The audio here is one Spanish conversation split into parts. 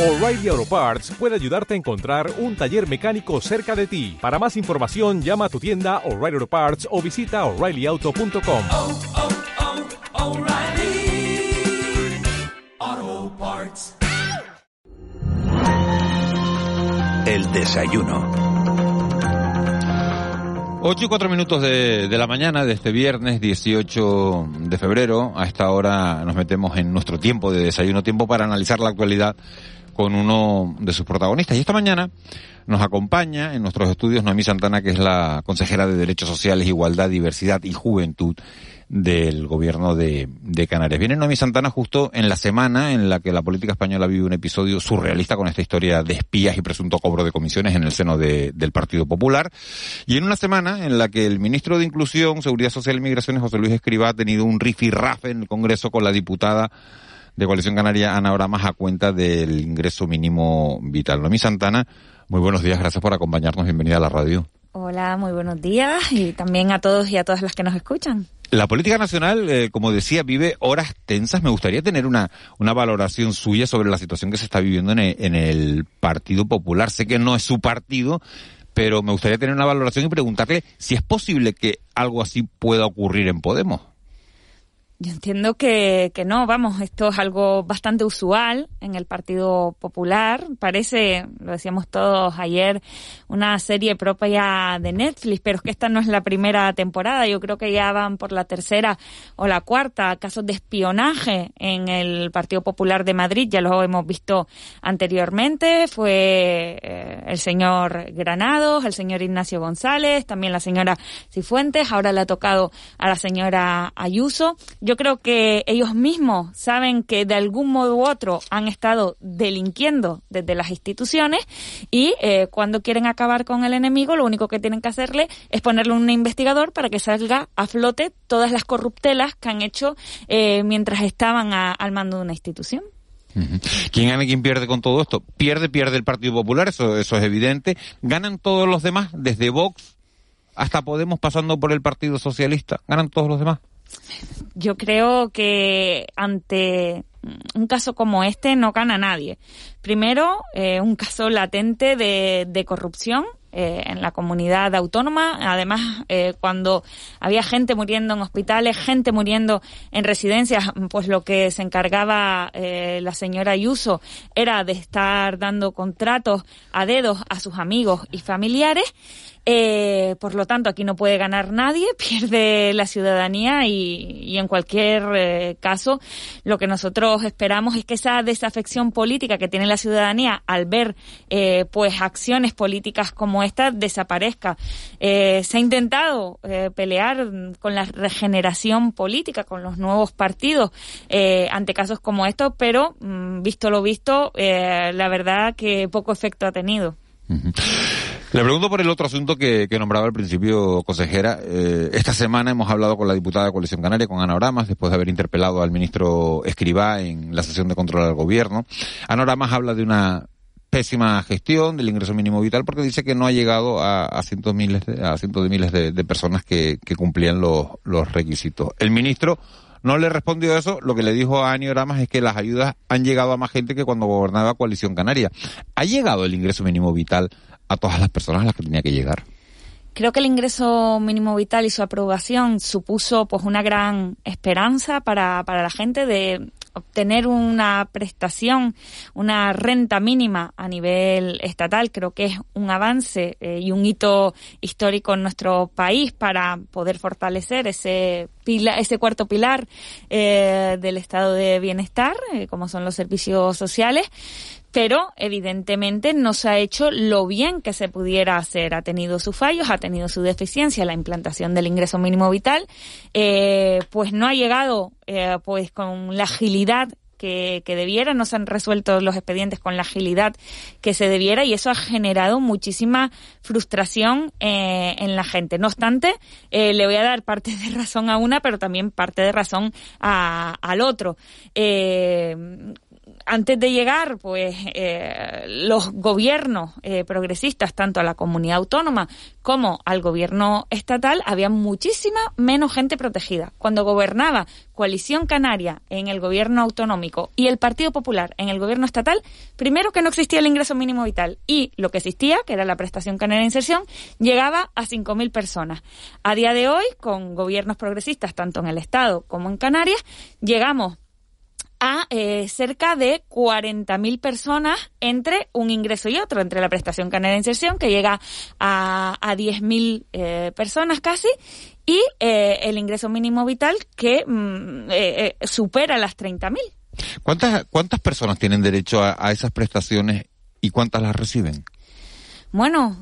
O'Reilly Auto Parts puede ayudarte a encontrar un taller mecánico cerca de ti. Para más información, llama a tu tienda O'Reilly Auto Parts o visita oreillyauto.com. oh, oh, Parts. El desayuno. 8 y 4 minutos de, de la mañana de este viernes 18 de febrero. A esta hora nos metemos en nuestro tiempo de desayuno, tiempo para analizar la actualidad con uno de sus protagonistas. Y esta mañana nos acompaña en nuestros estudios Noemí Santana, que es la consejera de Derechos Sociales, Igualdad, Diversidad y Juventud del gobierno de, de, Canarias. Viene Noemí Santana justo en la semana en la que la política española vive un episodio surrealista con esta historia de espías y presunto cobro de comisiones en el seno de, del Partido Popular. Y en una semana en la que el ministro de Inclusión, Seguridad Social y Migraciones, José Luis Escribá, ha tenido un rifirrafe en el Congreso con la diputada de Coalición Canaria, Ana Oramas, a cuenta del ingreso mínimo vital. Noemí Santana, muy buenos días, gracias por acompañarnos, bienvenida a la radio. Hola, muy buenos días y también a todos y a todas las que nos escuchan. La política nacional, eh, como decía, vive horas tensas. Me gustaría tener una, una valoración suya sobre la situación que se está viviendo en el, en el Partido Popular. Sé que no es su partido, pero me gustaría tener una valoración y preguntarle si es posible que algo así pueda ocurrir en Podemos. Yo entiendo que, que no, vamos, esto es algo bastante usual en el Partido Popular. Parece, lo decíamos todos ayer, una serie propia de Netflix, pero es que esta no es la primera temporada. Yo creo que ya van por la tercera o la cuarta casos de espionaje en el Partido Popular de Madrid. Ya lo hemos visto anteriormente. Fue eh, el señor Granados, el señor Ignacio González, también la señora Cifuentes. Ahora le ha tocado a la señora Ayuso creo que ellos mismos saben que de algún modo u otro han estado delinquiendo desde las instituciones y eh, cuando quieren acabar con el enemigo lo único que tienen que hacerle es ponerle un investigador para que salga a flote todas las corruptelas que han hecho eh, mientras estaban a, al mando de una institución. ¿Quién gana y quién pierde con todo esto? Pierde, pierde el Partido Popular, eso, eso es evidente. Ganan todos los demás, desde Vox hasta Podemos pasando por el Partido Socialista. Ganan todos los demás. Yo creo que ante un caso como este no gana nadie. Primero, eh, un caso latente de, de corrupción eh, en la comunidad autónoma. Además, eh, cuando había gente muriendo en hospitales, gente muriendo en residencias, pues lo que se encargaba eh, la señora Ayuso era de estar dando contratos a dedos a sus amigos y familiares. Eh, por lo tanto, aquí no puede ganar nadie, pierde la ciudadanía y, en cualquier eh, caso, lo que nosotros esperamos es que esa desafección política que tiene la ciudadanía al ver eh, pues acciones políticas como esta desaparezca. Eh, se ha intentado eh, pelear con la regeneración política, con los nuevos partidos ante casos como estos, pero mm, visto lo visto, la verdad que poco efecto ha tenido. Le pregunto por el otro asunto que, nombraba al principio, consejera. Eh, esta semana hemos hablado con la diputada de Coalición Canaria, con Ana Oramas, después de haber interpelado al ministro Escribá en la sesión de control al gobierno. Ana Oramas habla de una pésima gestión del ingreso mínimo vital porque dice que no ha llegado a, cientos, miles de, a cientos de miles de, personas que, que cumplían los, los requisitos. El ministro no le respondió eso, lo que le dijo a Ani Oramas es que las ayudas han llegado a más gente que cuando gobernaba Coalición Canaria. ¿Ha llegado el ingreso mínimo vital a todas las personas a las que tenía que llegar? Creo que el ingreso mínimo vital y su aprobación supuso pues una gran esperanza para, para la gente de obtener una prestación, una renta mínima a nivel estatal, creo que es un avance eh, y un hito histórico en nuestro país para poder fortalecer ese pila, ese cuarto pilar eh, del estado de bienestar, eh, como son los servicios sociales pero evidentemente no se ha hecho lo bien que se pudiera hacer. Ha tenido sus fallos, ha tenido su deficiencia la implantación del ingreso mínimo vital, eh, pues no ha llegado eh, pues con la agilidad que, que, debiera, no se han resuelto los expedientes con la agilidad que se debiera y eso ha generado muchísima frustración eh, en la gente. No obstante, eh, le voy a dar parte de razón a una, pero también parte de razón a, al otro. Eh, antes de llegar, pues eh, los gobiernos eh, progresistas, tanto a la comunidad autónoma como al gobierno estatal, había muchísima menos gente protegida. Cuando gobernaba Coalición Canaria en el gobierno autonómico y el Partido Popular en el gobierno estatal, primero que no existía el ingreso mínimo vital y lo que existía, que era la prestación canaria de inserción, llegaba a 5.000 personas. A día de hoy, con gobiernos progresistas, tanto en el Estado como en Canarias, llegamos a eh, cerca de 40.000 personas entre un ingreso y otro, entre la prestación canaria de inserción, que llega a, a 10.000 eh, personas casi, y eh, el ingreso mínimo vital, que mm, eh, eh, supera las 30.000. ¿Cuántas, ¿Cuántas personas tienen derecho a, a esas prestaciones y cuántas las reciben? Bueno,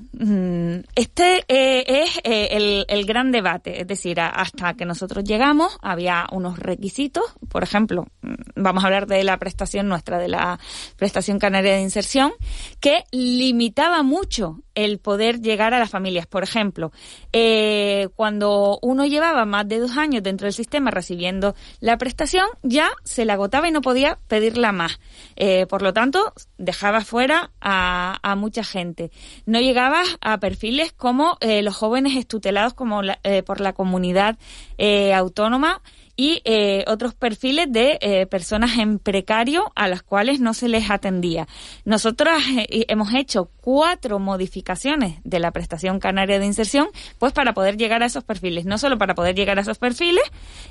este eh, es eh, el, gran debate. Es decir, hasta que nosotros llegamos había unos requisitos. Por ejemplo, mm, vamos a hablar de la prestación nuestra, de la prestación canaria de inserción, que limitaba mucho el poder llegar a las familias. Por ejemplo, eh, cuando uno llevaba más de dos años dentro del sistema recibiendo la prestación, ya se la agotaba y no podía pedirla más. Eh, por lo tanto, dejaba fuera a, a mucha gente. No llegaba a perfiles como eh, los jóvenes estutelados como eh, por la comunidad eh, autónoma y otros perfiles de personas en precario a las cuales no se les atendía. Nosotros eh, hemos hecho cuatro modificaciones de la prestación canaria de inserción, pues para poder llegar a esos perfiles, no solo para poder llegar a esos perfiles,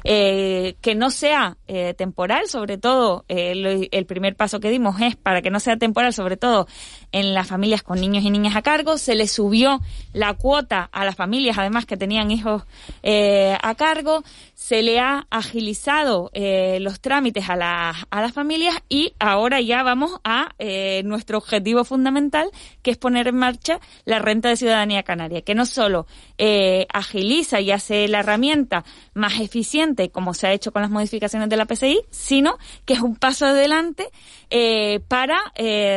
que no sea temporal, sobre todo el primer paso que dimos es para que no sea temporal, sobre todo en las familias con niños y niñas a cargo, se le subió la cuota a las familias, además que tenían hijos eh, a cargo, se le ha agilizado eh, los trámites a, las a las familias y ahora ya vamos a eh, nuestro objetivo fundamental, que es poner en marcha la renta de ciudadanía canaria, que no solo agiliza y hace la herramienta más eficiente, como se ha hecho con las modificaciones de la PCI, sino que es un paso adelante para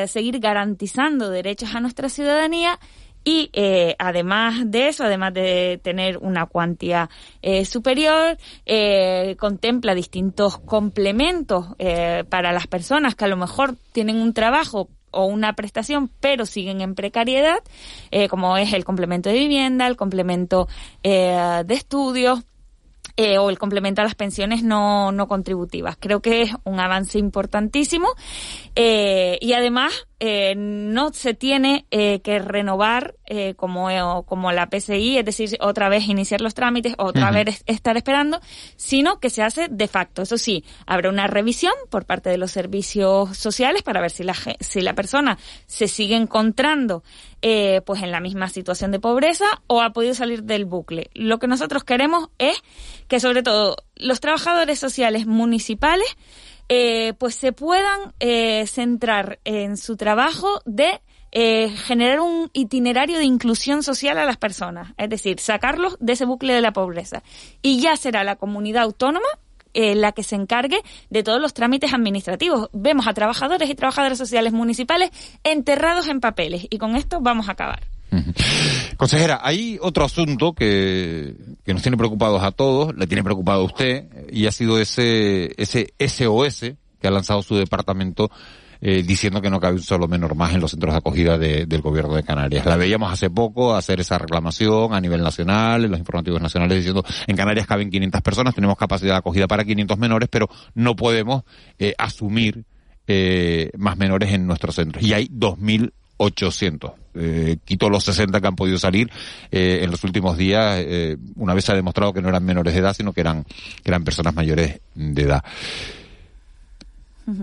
seguir garantizando derechos a nuestra ciudadanía y eh, además de eso, además de tener una cuantía eh, superior, eh, contempla distintos complementos para las personas que a lo mejor tienen un trabajo o una prestación, pero siguen en precariedad, como es el complemento de vivienda, el complemento de estudios, o el complemento a las pensiones no, contributivas. Creo que es un avance importantísimo y además eh, no se tiene eh, que renovar eh, como, eh, como la PCI, es decir, otra vez iniciar los trámites, otra vez es- estar esperando, sino que se hace de facto. Eso sí, habrá una revisión por parte de los servicios sociales para ver si la, si la persona se sigue encontrando eh, pues en la misma situación de pobreza o ha podido salir del bucle. Lo que nosotros queremos es que sobre todo los trabajadores sociales municipales eh, pues se puedan eh, centrar en su trabajo de eh, generar un itinerario de inclusión social a las personas, es decir, sacarlos de ese bucle de la pobreza. Y ya será la comunidad autónoma eh, la que se encargue de todos los trámites administrativos. Vemos a trabajadores y trabajadoras sociales municipales enterrados en papeles y con esto vamos a acabar. Consejera, hay otro asunto que, que nos tiene preocupados a todos, le tiene preocupado a usted, y ha sido ese, ese SOS que ha lanzado su departamento eh, diciendo que no cabe un solo menor más en los centros de acogida de- del gobierno de Canarias. La veíamos hace poco hacer esa reclamación a nivel nacional, en los informativos nacionales, diciendo en Canarias caben 500 personas, tenemos capacidad de acogida para 500 menores, pero no podemos eh, asumir eh, más menores en nuestros centros. Y hay 2.800. Eh, quito los 60 que han podido salir eh, en los últimos días. eh, una vez se ha demostrado que no eran menores de edad, sino que eran, que eran personas mayores de edad.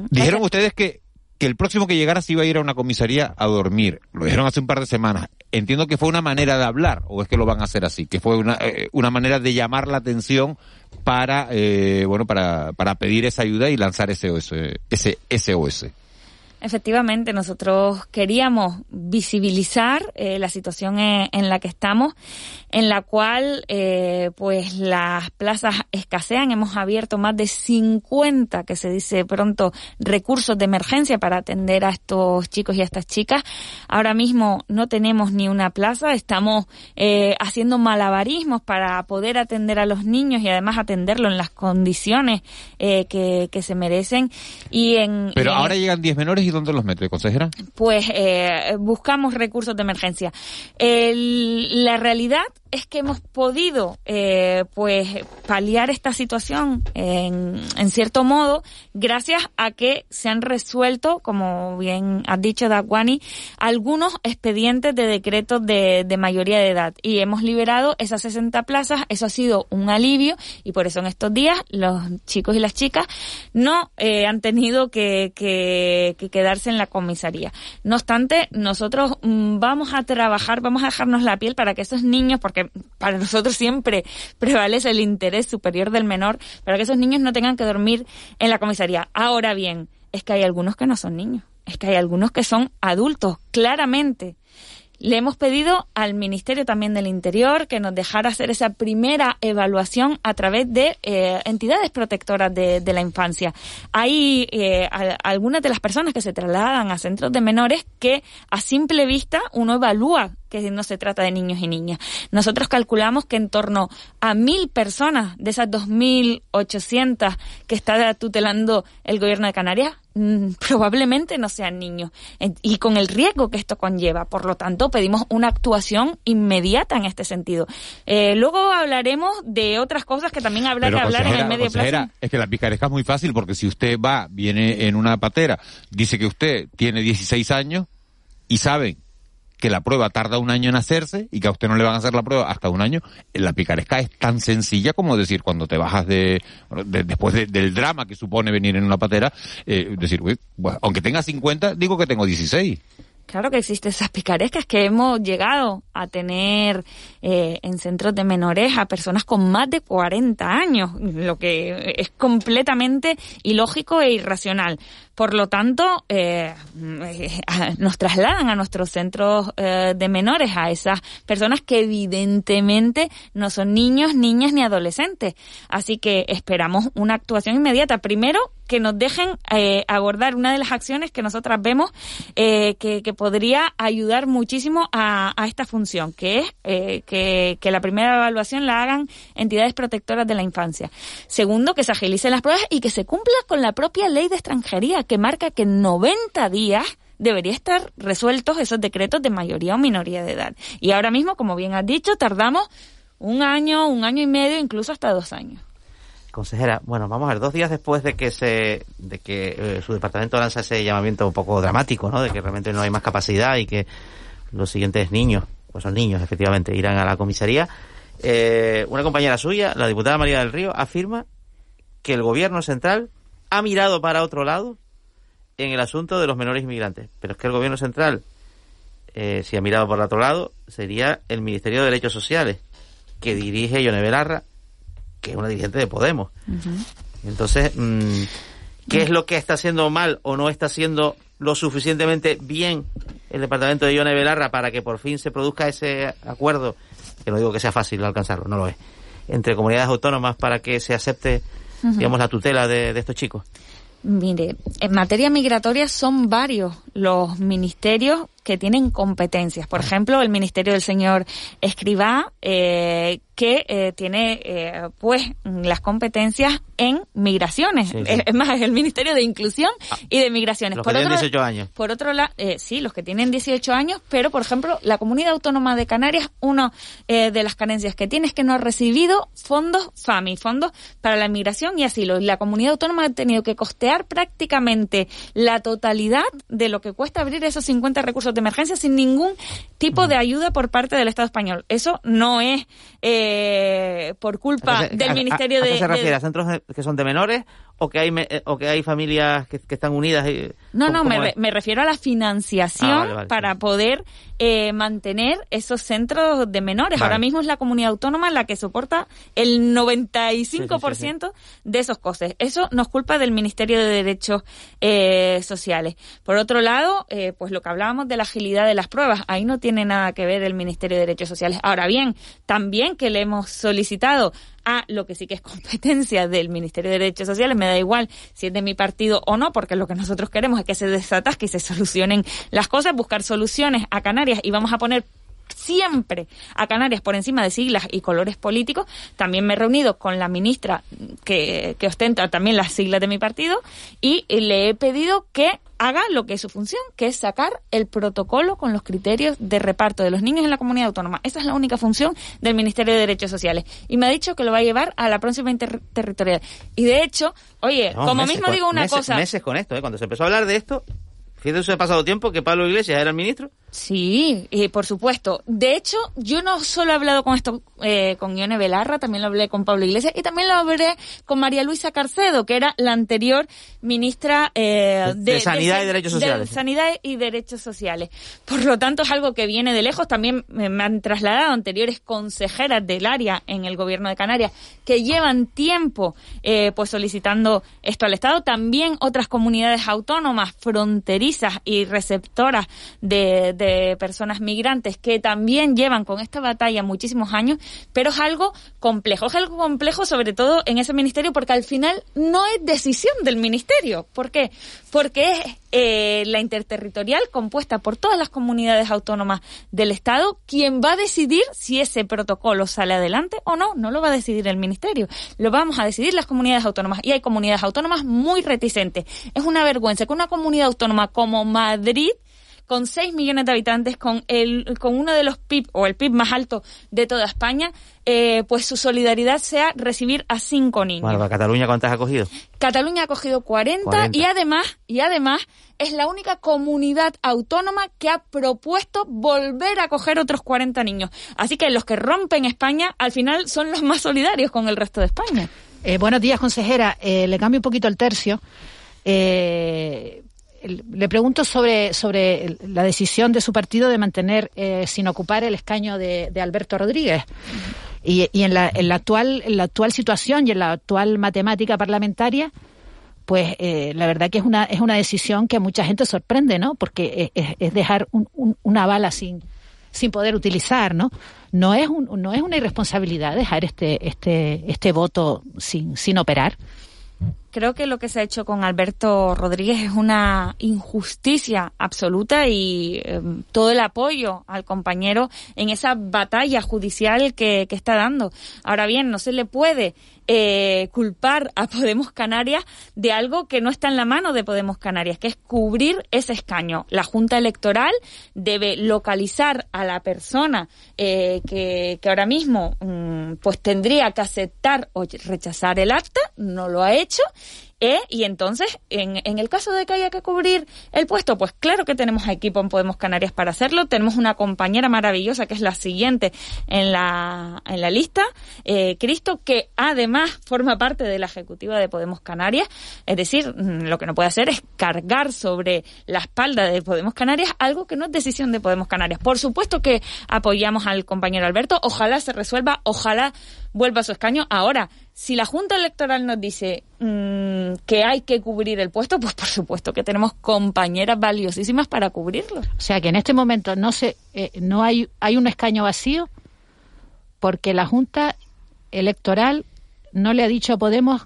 Dijeron ustedes que, que el próximo que llegara se iba a ir a una comisaría a dormir. Lo dijeron hace un par de semanas. Entiendo que fue una manera de hablar, o es que lo van a hacer así, que fue una, eh, una manera de llamar la atención para, eh, bueno, para, para pedir esa ayuda y lanzar ese, ese, ese SOS. Efectivamente, nosotros queríamos visibilizar eh, la situación en, en, la que estamos, en la cual eh, pues las plazas escasean. Hemos abierto más de 50, que se dice pronto, recursos de emergencia para atender a estos chicos y a estas chicas. Ahora mismo no tenemos ni una plaza, estamos eh, haciendo malabarismos para poder atender a los niños y además atenderlo en las condiciones eh, que, que, se merecen. Y en, Pero ahora llegan 10 menores y ¿dónde los mete, consejera? Pues eh, buscamos recursos de emergencia. La realidad es que hemos podido eh, pues paliar esta situación en, en, cierto modo gracias a que se han resuelto, como bien has dicho Dakwani, algunos expedientes de decretos de, de, mayoría de edad y hemos liberado esas 60 plazas, eso ha sido un alivio y por eso en estos días los chicos y las chicas no eh, han tenido que, que, que, quedarse en la comisaría. No obstante, nosotros mm, vamos a trabajar, vamos a dejarnos la piel para que esos niños, porque para nosotros siempre prevalece el interés superior del menor, para que esos niños no tengan que dormir en la comisaría. Ahora bien, es que hay algunos que no son niños, es que hay algunos que son adultos, claramente. Le hemos pedido al Ministerio también del Interior que nos dejara hacer esa primera evaluación a través de eh, entidades protectoras de, la infancia. Hay eh, algunas de las personas que se trasladan a centros de menores que a simple vista uno evalúa que no se trata de niños y niñas. Nosotros calculamos que en torno a mil personas de esas 2.800 que está tutelando el gobierno de Canarias mm, probablemente no sean niños y con el riesgo que esto conlleva. Por lo tanto, pedimos una actuación inmediata en este sentido. Eh, luego hablaremos de otras cosas que también habrá Pero, que hablar en el medio plazo. Es que la picaresca es muy fácil porque si usted va, viene en una patera, dice que usted tiene 16 años y saben que la prueba tarda un año en hacerse y que a usted no le van a hacer la prueba hasta un año, la picaresca es tan sencilla como decir cuando te bajas de, de después de, del drama que supone venir en una patera, eh, decir, uy, aunque tenga 50, digo que tengo 16. Claro que existen esas picarescas que hemos llegado a tener eh, en centros de menores a personas con más de 40 años, lo que es completamente ilógico e irracional. Por lo tanto, eh, nos trasladan a nuestros centros eh, de menores a esas personas que evidentemente no son niños, niñas ni adolescentes. Así que esperamos una actuación inmediata. Primero, que nos dejen eh, abordar una de las acciones que nosotras vemos eh, que, que, podría ayudar muchísimo a, a esta función, que es eh, que, que, la primera evaluación la hagan entidades protectoras de la infancia. Segundo, que se agilicen las pruebas y que se cumpla con la propia ley de extranjería, que marca que en 90 días debería estar resueltos esos decretos de mayoría o minoría de edad. Y ahora mismo, como bien has dicho, tardamos un año, un año y medio, incluso hasta dos años consejera, bueno, vamos a ver, dos días después de que se, de que eh, su departamento lanza ese llamamiento un poco dramático, ¿no? De que realmente no hay más capacidad y que los siguientes niños, pues son niños, efectivamente, irán a la comisaría. Eh, una compañera suya, la diputada María del Río, afirma que el gobierno central ha mirado para otro lado en el asunto de los menores inmigrantes. Pero es que el gobierno central, eh, si ha mirado por otro lado, sería el Ministerio de Derechos Sociales, que dirige Yone Belarra, que es una dirigente de Podemos. Uh -huh. Entonces, mmm, ¿qué es lo que está haciendo mal o no está haciendo lo suficientemente bien el departamento de Ione Belarra para que por fin se produzca ese acuerdo, que no digo que sea fácil alcanzarlo, no lo es, entre comunidades autónomas para que se acepte, uh -huh. digamos, la tutela de, de estos chicos? Mire, en materia migratoria son varios los ministerios que tienen competencias. Por ejemplo, el ministerio del señor Escribá, eh, que eh, tiene eh, pues las competencias en migraciones. Sí, sí. Es, es, más, es el Ministerio de Inclusión ah, y de Migraciones. Los por que otro, tienen 18 años. Por otro lado, eh, sí, los que tienen 18 años, pero por ejemplo, la Comunidad Autónoma de Canarias, una de las carencias que tiene es que no ha recibido fondos FAMI, fondos para la migración y asilo. La Comunidad Autónoma ha tenido que costear prácticamente la totalidad de lo que cuesta abrir esos 50 recursos de emergencia sin ningún tipo de ayuda por parte del Estado español. Eso no es eh, por culpa del a, Ministerio a, de... ¿A qué se refiere? De... ¿A centros que son de menores o que hay me- eh, o que hay familias que, que están unidas. y- No, ¿cómo- no, me, me refiero a la financiación Ah, vale, vale, para sí. poder eh, mantener esos centros de menores. Vale. Ahora mismo es la comunidad autónoma la que soporta el 95% de esos costes. Eso no es culpa del Ministerio de Derechos eh, Sociales. Por otro lado, eh, pues lo que hablábamos de la agilidad de las pruebas, ahí no tiene nada que ver el Ministerio de Derechos Sociales. Ahora bien, también que le hemos solicitado a lo que sí que es competencia del Ministerio de Derechos Sociales, me da igual si es de mi partido o no, porque lo que nosotros queremos es que se desatasque y se solucionen las cosas, buscar soluciones a Canarias y vamos a poner siempre a Canarias por encima de siglas y colores políticos. También me he reunido con la ministra que, que ostenta también las siglas de mi partido y le he pedido que haga lo que es su función, que es sacar el protocolo con los criterios de reparto de los niños en la comunidad autónoma. Esa es la única función del Ministerio de Derechos Sociales. Y me ha dicho que lo va a llevar a la próxima interterritorial. Y de hecho, oye, como meses mismo digo una meses- cosa... Meses con esto, ¿eh? Cuando se empezó a hablar de esto, fíjense, ha pasado tiempo que Pablo Iglesias era el ministro. Sí, y por supuesto. De hecho, yo no solo he hablado con esto eh, con Ione Belarra, también lo hablé con Pablo Iglesias y también lo hablé con María Luisa Carcedo, que era la anterior ministra eh, De- de Sanidad y Derechos de Sociales. Sanidad y Derechos Sociales. Por lo tanto, es algo que viene de lejos. También me, me han trasladado anteriores consejeras del área en el gobierno de Canarias que llevan tiempo eh, pues solicitando esto al Estado. También otras comunidades autónomas fronterizas y receptoras de, de personas migrantes que también llevan con esta batalla muchísimos años, pero es algo complejo. Es algo complejo sobre todo en ese ministerio porque al final no es decisión del ministerio. ¿Por qué? Porque es eh, la interterritorial compuesta por todas las comunidades autónomas del Estado quien va a decidir si ese protocolo sale adelante o no. No lo va a decidir el ministerio. Lo vamos a decidir las comunidades autónomas. Y hay comunidades autónomas muy reticentes. Es una vergüenza que una comunidad autónoma como Madrid con 6 millones de habitantes, con el, con uno de los PIB o el PIB más alto de toda España, eh, pues su solidaridad sea recibir a cinco niños. Bueno, ¿para Cataluña cuántas ha cogido? Cataluña ha cogido 40, 40. y además y además es la única comunidad autónoma que ha propuesto volver a coger otros 40 niños. Así que los que rompen España al final son los más solidarios con el resto de España. Eh, buenos días, consejera. Eh, le cambio un poquito el tercio. Eh, le pregunto sobre, sobre la decisión de su partido de mantener eh, sin ocupar el escaño de, Alberto Rodríguez. Y, en, la, en, la actual, en la actual situación y en la actual matemática parlamentaria, pues eh, la verdad que es una, es una decisión que a mucha gente sorprende, ¿no? Porque es- es dejar un- un- una bala sin, sin poder utilizar, ¿no? No es, un, no es una irresponsabilidad dejar este, este, este voto sin, sin operar. Creo que lo que se ha hecho con Alberto Rodríguez es una injusticia absoluta y eh, todo el apoyo al compañero en esa batalla judicial que, que está dando. Ahora bien, no se le puede eh, culpar a Podemos Canarias de algo que no está en la mano de Podemos Canarias, que es cubrir ese escaño. La Junta Electoral debe localizar a la persona eh, que, que ahora mismo mm, pues tendría que aceptar o rechazar el acta, no lo ha hecho. ¿Eh? Y entonces, en, en el caso de que haya que cubrir el puesto, pues claro que tenemos equipo en Podemos Canarias para hacerlo. Tenemos una compañera maravillosa que es la siguiente en la, en la lista, eh, Cristo, que además forma parte de la ejecutiva de Podemos Canarias. Es decir, mm, lo que no puede hacer es cargar sobre la espalda de Podemos Canarias algo que no es decisión de Podemos Canarias. Por supuesto que apoyamos al compañero Alberto. Ojalá se resuelva, ojalá vuelva a su escaño. Ahora, si la Junta Electoral nos dice mm, que hay que cubrir el puesto, pues por supuesto que tenemos compañeras valiosísimas para cubrirlo. O sea que en este momento no se, eh, no hay, hay un escaño vacío porque la Junta Electoral no le ha dicho a Podemos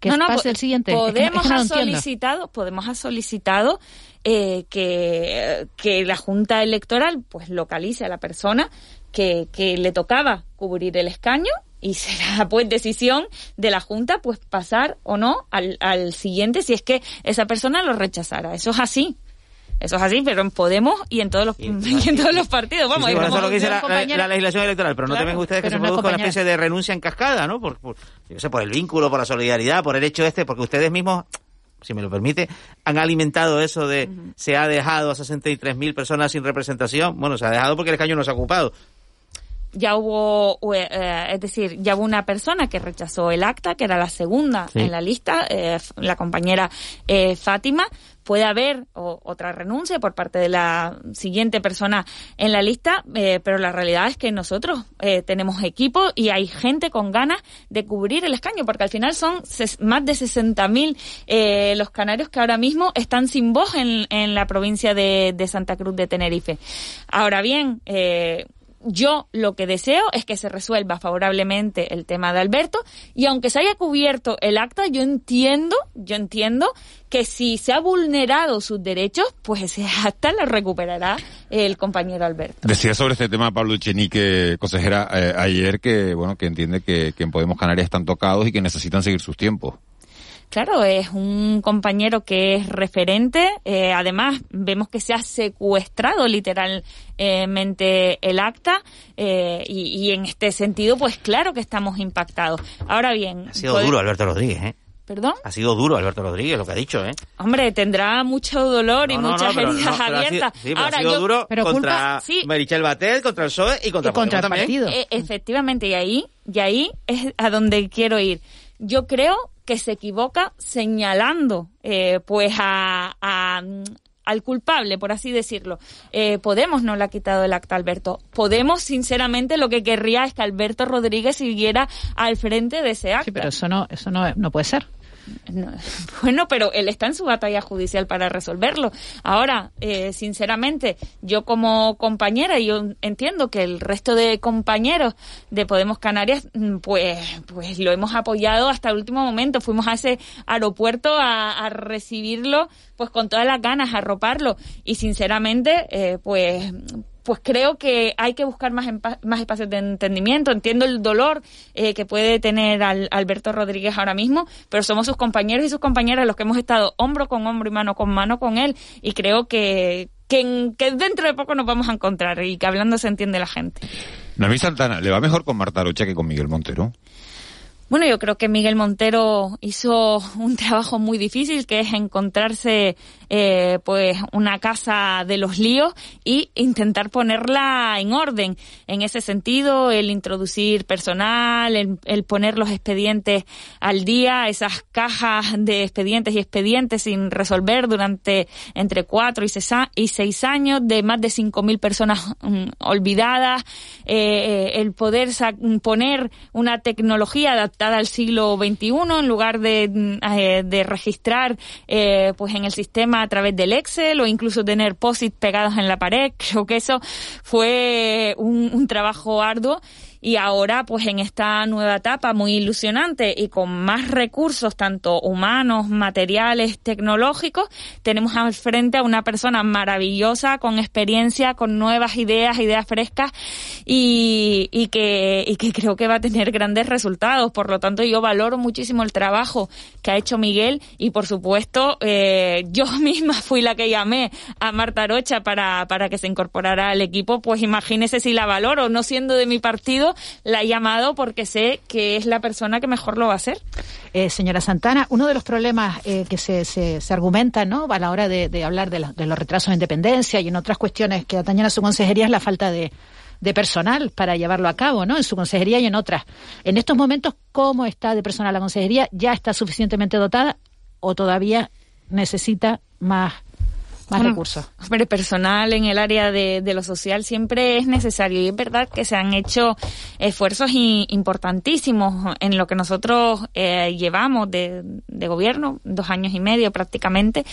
que no, no, pase el siguiente. Es Podemos que no lo ha solicitado, Podemos ha solicitado eh, que, que la Junta Electoral pues localice a la persona que, que le tocaba cubrir el escaño y será pues decisión de la Junta pues pasar o no al, al siguiente si es que esa persona lo rechazara. Eso es así. Eso es así, pero en Podemos y en todos los, y en todos los partidos. Vamos, Sí, sí, bueno, eso es lo que dice la, la- compañera- la legislación electoral, pero no temen ustedes que se produzca una especie de renuncia en cascada, ¿no? Por, por, yo qué sé, por el vínculo, por la solidaridad, por el hecho este, porque ustedes mismos, si me lo permite, han alimentado eso de se ha dejado a 63.000 personas sin representación. Bueno, se ha dejado porque el escaño no se ha ocupado. Ya hubo, eh, eh, es decir, ya hubo una persona que rechazó el acta, que era la segunda Sí. en la lista, eh, la compañera eh, Fátima. Puede haber o- otra renuncia por parte de la siguiente persona en la lista, pero la realidad es que nosotros eh, tenemos equipo y hay gente con ganas de cubrir el escaño, porque al final son ses- más de 60.000 eh, los canarios que ahora mismo están sin voz en, en la provincia de, de Santa Cruz de Tenerife. Ahora bien, eh, yo lo que deseo es que se resuelva favorablemente el tema de Alberto y aunque se haya cubierto el acta, yo entiendo, yo entiendo que si se ha vulnerado sus derechos, pues ese acta lo recuperará el compañero Alberto. Decía sobre este tema Pablo Echenique, consejera, eh, ayer que, bueno, que entiende que, que en Podemos Canarias están tocados y que necesitan seguir sus tiempos. Claro, es un compañero que es referente. eh, además, vemos que se ha secuestrado literalmente el acta eh, y, y en este sentido, pues claro que estamos impactados. Ahora bien, Ha sido duro Alberto Rodríguez, ¿eh? ¿Perdón? Ha sido duro Alberto Rodríguez lo que ha dicho, ¿eh? Hombre, tendrá mucho dolor y No, muchas no, pero heridas no, pero ha sido- abiertas. sí, pero Ahora ha sido yo duro Pero contra culpa- sí. Merichel Batet, contra el PSOE y contra, Y contra el partido. Eh, efectivamente, y ahí, y ahí es a donde quiero ir. Yo creo que se equivoca señalando, eh, pues, a, a, al culpable, por así decirlo. Eh, Podemos no le ha quitado el acta a Alberto. Podemos, sinceramente, lo que querría es que Alberto Rodríguez siguiera al frente de ese acta. Sí, pero eso no, eso no, no puede ser. No, bueno, pero él está en su batalla judicial para resolverlo. Ahora, eh, sinceramente, yo como compañera, y yo entiendo que el resto de compañeros de Podemos Canarias, mm, pues, pues lo hemos apoyado hasta el último momento. Fuimos a ese aeropuerto a, recibirlo, pues con todas las ganas, a arroparlo. Y sinceramente, eh, pues pues creo que hay que buscar más, más espacios de entendimiento. Entiendo el dolor eh, que puede tener al- Alberto Rodríguez ahora mismo, pero somos sus compañeros y sus compañeras los que hemos estado hombro con hombro y mano con mano con él y creo que, que dentro de poco nos vamos a encontrar y que hablando se entiende la gente. Noemí Santana, ¿le va mejor con Marta Rocha que con Miguel Montero? Bueno, yo creo que Miguel Montero hizo un trabajo muy difícil, que es encontrarse eh, pues una casa de los líos y intentar ponerla en orden. En ese sentido, el introducir personal, el, el poner los expedientes al día, esas cajas de expedientes y expedientes sin resolver durante entre cuatro y seis, y seis años, de más de 5.000 personas mm, olvidadas, eh, el poder poner una tecnología adaptada al siglo XXI en lugar de, eh, de registrar eh, pues en el sistema a través del Excel o incluso tener POSIT pegados en la pared. Creo que eso fue un, un trabajo arduo y ahora pues en esta nueva etapa muy ilusionante y con más recursos tanto humanos, materiales, tecnológicos, tenemos al frente a una persona maravillosa con experiencia, con nuevas ideas, ideas frescas y, y que y que creo que va a tener grandes resultados. Por lo tanto, yo valoro muchísimo el trabajo que ha hecho Miguel y por supuesto eh, yo misma fui la que llamé a Marta Rocha para, para que se incorporara al equipo, pues imagínese si la valoro, no siendo de mi partido, la he llamado porque sé que es la persona que mejor lo va a hacer. Eh, señora Santana, uno de los problemas eh, que se, se, argumentan ¿no? a la hora de, de hablar de, la- de los retrasos en dependencia y en otras cuestiones que atañen a su consejería es la falta de, de personal para llevarlo a cabo, ¿no? En su consejería y en otras. En estos momentos, ¿cómo está de personal la consejería? ¿Ya está suficientemente dotada o todavía necesita más, más Bueno, recursos? Hombre, personal en el área de, de lo social siempre es necesario y es verdad que se han hecho esfuerzos i- importantísimos en lo que nosotros eh, llevamos de, de gobierno, dos años y medio prácticamente.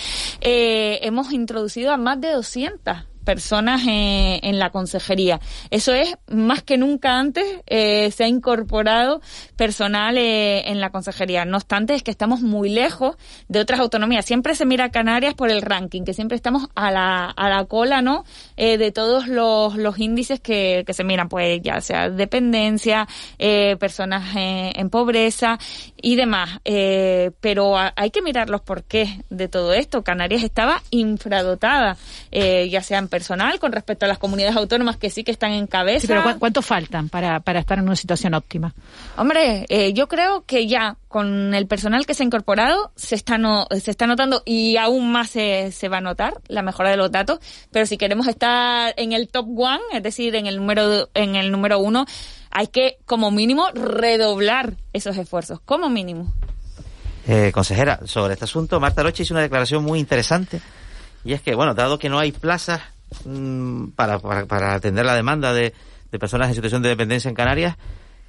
Eh, hemos introducido a más de 200 personas eh, en la consejería. Eso es más que nunca antes eh, se ha incorporado personal eh, en la consejería. No obstante, es que estamos muy lejos de otras autonomías. Siempre se mira a Canarias por el ranking, que siempre estamos a la, a la cola, ¿no? Eh, de todos los, los índices que, que se miran, pues ya sea dependencia, eh, personas en pobreza y demás. Eh, pero hay que mirar los porqués de todo esto. Canarias estaba infradotada, ya sea en personal con respecto a las comunidades autónomas que sí que están en cabeza. Sí, pero ¿cu- ¿cuántos faltan para, para estar en una situación óptima? Hombre, eh, yo creo que ya con el personal que se ha incorporado se está, no, se está notando y aún más se, se va a notar la mejora de los datos. Pero si queremos estar en el top one, es decir, en el número, en el número uno, hay que como mínimo redoblar esos esfuerzos, como mínimo. Eh, consejera, sobre este asunto, Marta Roche hizo una declaración muy interesante. Y es que, bueno, dado que no hay plazas mm, para, para, para atender la demanda de, de personas en situación de dependencia en Canarias,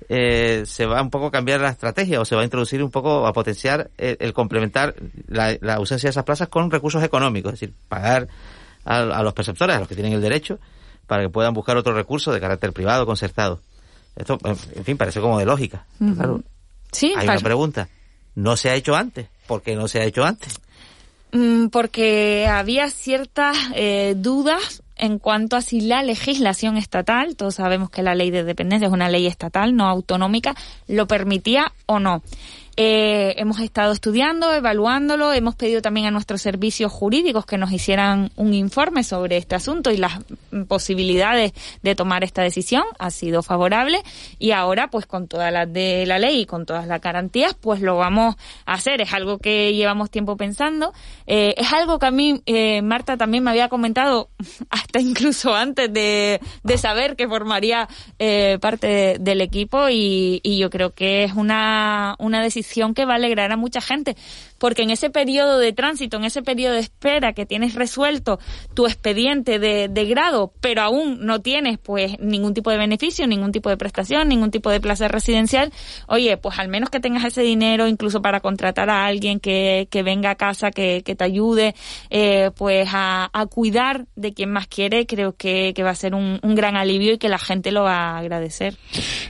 eh, se va un poco a cambiar la estrategia o se va a introducir un poco a potenciar el, el complementar la, la ausencia de esas plazas con recursos económicos, es decir, pagar a, a los perceptores, a los que tienen el derecho, para que puedan buscar otro recurso de carácter privado concertado. Esto, en fin, parece como de lógica. Claro, Sí, hay para- una pregunta. ¿No se ha hecho antes? ¿Por qué no se ha hecho antes? Mm, porque había ciertas eh, dudas en cuanto a si la legislación estatal, todos sabemos que la ley de dependencia es una ley estatal, no autonómica, lo permitía o no. Eh, hemos estado estudiando, evaluándolo, hemos pedido también a nuestros servicios jurídicos que nos hicieran un informe sobre este asunto y las posibilidades de tomar esta decisión. Ha sido favorable y ahora, pues con todas las de la ley y con todas las garantías, pues lo vamos a hacer. Es algo que llevamos tiempo pensando. Eh, es algo que a mí, eh, Marta también me había comentado hasta incluso antes de, saber que formaría eh, parte de- del equipo y, y yo creo que es una, una decisión que va a alegrar a mucha gente porque en ese periodo de tránsito, en ese periodo de espera que tienes resuelto tu expediente de, de grado, pero aún no tienes pues ningún tipo de beneficio, ningún tipo de prestación, ningún tipo de plaza residencial, oye, pues al menos que tengas ese dinero incluso para contratar a alguien que, que venga a casa, que, que te ayude, eh, pues a, a cuidar de quien más quiere, creo que, que va a ser un, un gran alivio y que la gente lo va a agradecer.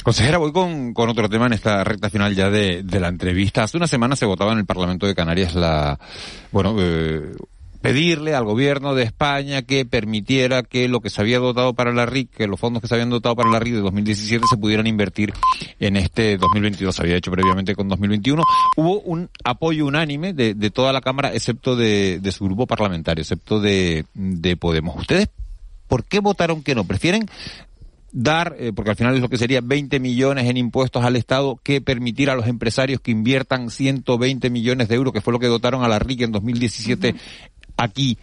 Consejera, voy con, con otro tema en esta recta final ya de, de la entrevista. Hace una semana se votaba en el Parlamento de Canarias la, bueno, eh, pedirle al gobierno de España que permitiera que lo que se había dotado para la RIC, que los fondos que se habían dotado para la RIC de 2017 se pudieran invertir en este 2022. Se había hecho previamente con 2021. Hubo un apoyo unánime de, de toda la Cámara, excepto de, de su grupo parlamentario, excepto de, de Podemos. ¿Ustedes por qué votaron que no? ¿Prefieren dar, eh, porque al final es lo que sería 20 millones en impuestos al Estado, que permitir a los empresarios que inviertan 120 millones de euros, que fue lo que dotaron a la RIC en 2017 aquí,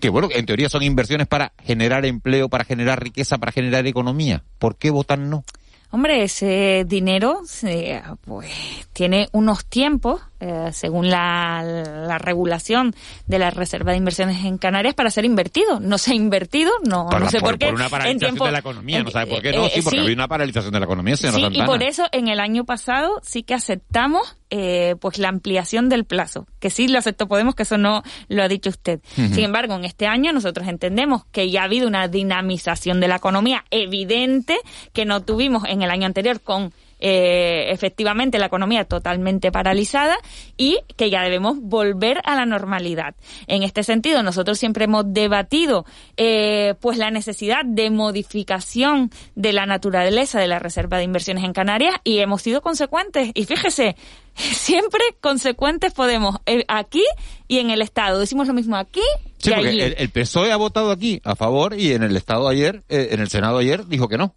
que bueno, en teoría son inversiones para generar empleo, para generar riqueza, para generar economía. ¿Por qué votan no? Hombre, ese dinero se- pues tiene unos tiempos, eh, según la, la regulación de la Reserva de Inversiones en Canarias, para ser invertido. No se ha invertido, no, Por, no sé por- por, qué. por una en paralización tiempo- de la economía, en- ¿no sabe por qué? eh, No, eh, sí, porque sí. había una paralización de la economía, señora Sí, y Santana. por eso en el año pasado sí que aceptamos eh, pues la ampliación del plazo, que sí lo aceptó Podemos, que eso no lo ha dicho usted. Sin embargo, en este año nosotros entendemos que ya ha habido una dinamización de la economía evidente que no tuvimos en el año anterior con eh, efectivamente la economía totalmente paralizada y que ya debemos volver a la normalidad. En este sentido, nosotros siempre hemos debatido eh, pues la necesidad de modificación de la naturaleza de la Reserva de Inversiones en Canarias y hemos sido consecuentes. Y fíjese, siempre consecuentes podemos eh, aquí y en el Estado. Decimos lo mismo aquí Sí, porque allí. el, el PSOE ha votado aquí a favor y en el Estado ayer, eh, en el Senado ayer, dijo que no.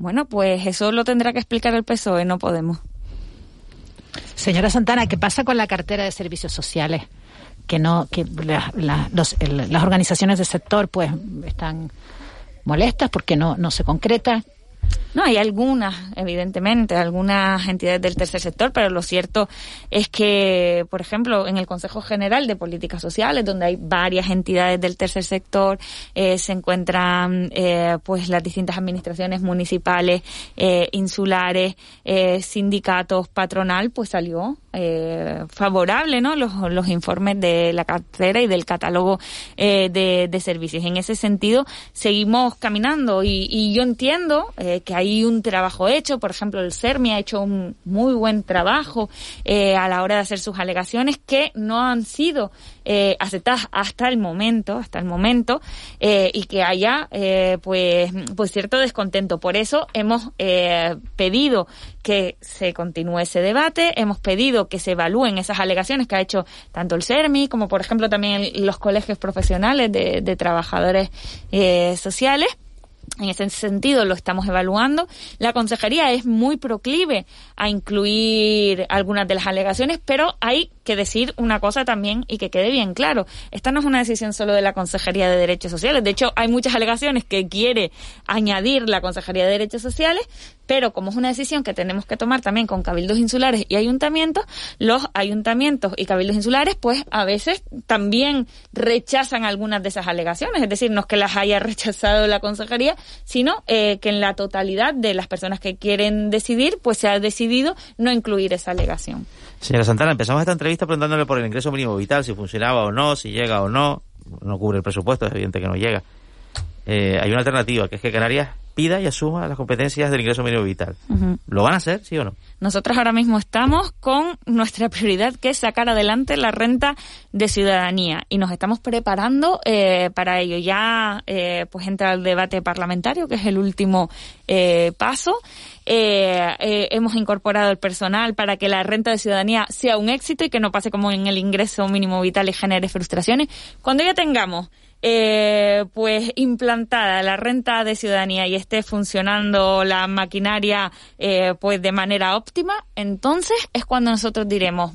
Bueno, pues eso lo tendrá que explicar el PSOE, no podemos. Señora Santana, ¿qué pasa con la cartera de servicios sociales? Que no, que los- el- las organizaciones del sector, pues, están molestas porque no, no se concreta. No, hay algunas, evidentemente, algunas entidades del tercer sector, pero lo cierto es que, por ejemplo, en el Consejo General de Políticas Sociales, donde hay varias entidades del tercer sector, eh, se encuentran eh, pues las distintas administraciones municipales, eh, insulares, eh, sindicatos, patronal, pues salió eh, favorable, ¿no? Los, los informes de la cartera y del catálogo eh, de, de servicios. En ese sentido, seguimos caminando y, y yo entiendo que hay un trabajo hecho, por ejemplo, el CERMI ha hecho un muy buen trabajo eh, a la hora de hacer sus alegaciones que no han sido eh, aceptadas hasta el momento, hasta el momento, eh, y que haya eh, pues, pues cierto descontento. Por eso hemos eh, pedido que se continúe ese debate, hemos pedido que se evalúen esas alegaciones que ha hecho tanto el CERMI como por ejemplo también los colegios profesionales de, trabajadores eh, sociales. En ese sentido lo estamos evaluando. La consejería es muy proclive a incluir algunas de las alegaciones, pero hay que decir una cosa también y que quede bien claro. Esta no es una decisión solo de la Consejería de Derechos Sociales. De hecho, hay muchas alegaciones que quiere añadir la Consejería de Derechos Sociales, pero como es una decisión que tenemos que tomar también con cabildos insulares y ayuntamientos, los ayuntamientos y cabildos insulares pues a veces también rechazan algunas de esas alegaciones. Es decir, no es que las haya rechazado la Consejería, sino eh, que en la totalidad de las personas que quieren decidir pues se ha decidido no incluir esa alegación. Señora Santana, empezamos esta entrevista preguntándole por el ingreso mínimo vital, si funcionaba o no, si llega o no. No cubre el presupuesto, es evidente que no llega. Eh, hay una alternativa, que es que Canarias pida y asuma las competencias del ingreso mínimo vital. ¿Lo van a hacer, sí o no? Nosotros ahora mismo estamos con nuestra prioridad, que es sacar adelante la renta de ciudadanía, y nos estamos preparando eh, para ello. Ya eh, pues entra el debate parlamentario, que es el último eh, paso. Eh, eh, hemos incorporado el personal para que la renta de ciudadanía sea un éxito y que no pase como en el ingreso mínimo vital y genere frustraciones. Cuando ya tengamos eh, pues implantada la renta de ciudadanía y esté funcionando la maquinaria pues de manera óptima, entonces es cuando nosotros diremos,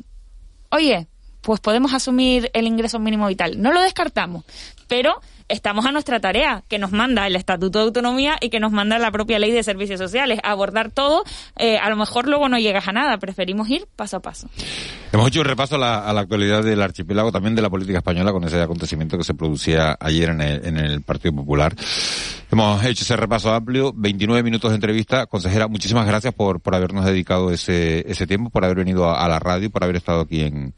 oye, pues podemos asumir el ingreso mínimo vital. No lo descartamos, pero estamos a nuestra tarea, que nos manda el Estatuto de Autonomía y que nos manda la propia Ley de Servicios Sociales. Abordar todo, eh, a lo mejor luego no llegas a nada, preferimos ir paso a paso. Hemos hecho un repaso a la, a la actualidad del archipiélago, también de la política española, con ese acontecimiento que se producía ayer en el, en el Partido Popular. Hemos hecho ese repaso amplio, 29 minutos de entrevista. Consejera, muchísimas gracias por, por habernos dedicado ese, ese tiempo, por haber venido a, la radio, por haber estado aquí en,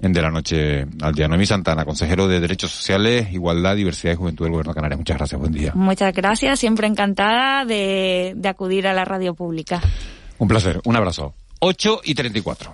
en De la Noche al Día. Noemí Santana, consejero de Derechos Sociales, Igualdad, Diversidad y Juventud del Gobierno de Canarias. Muchas gracias, buen día. Muchas gracias, siempre encantada de, de acudir a la radio pública. Un placer, un abrazo. 8 y 34.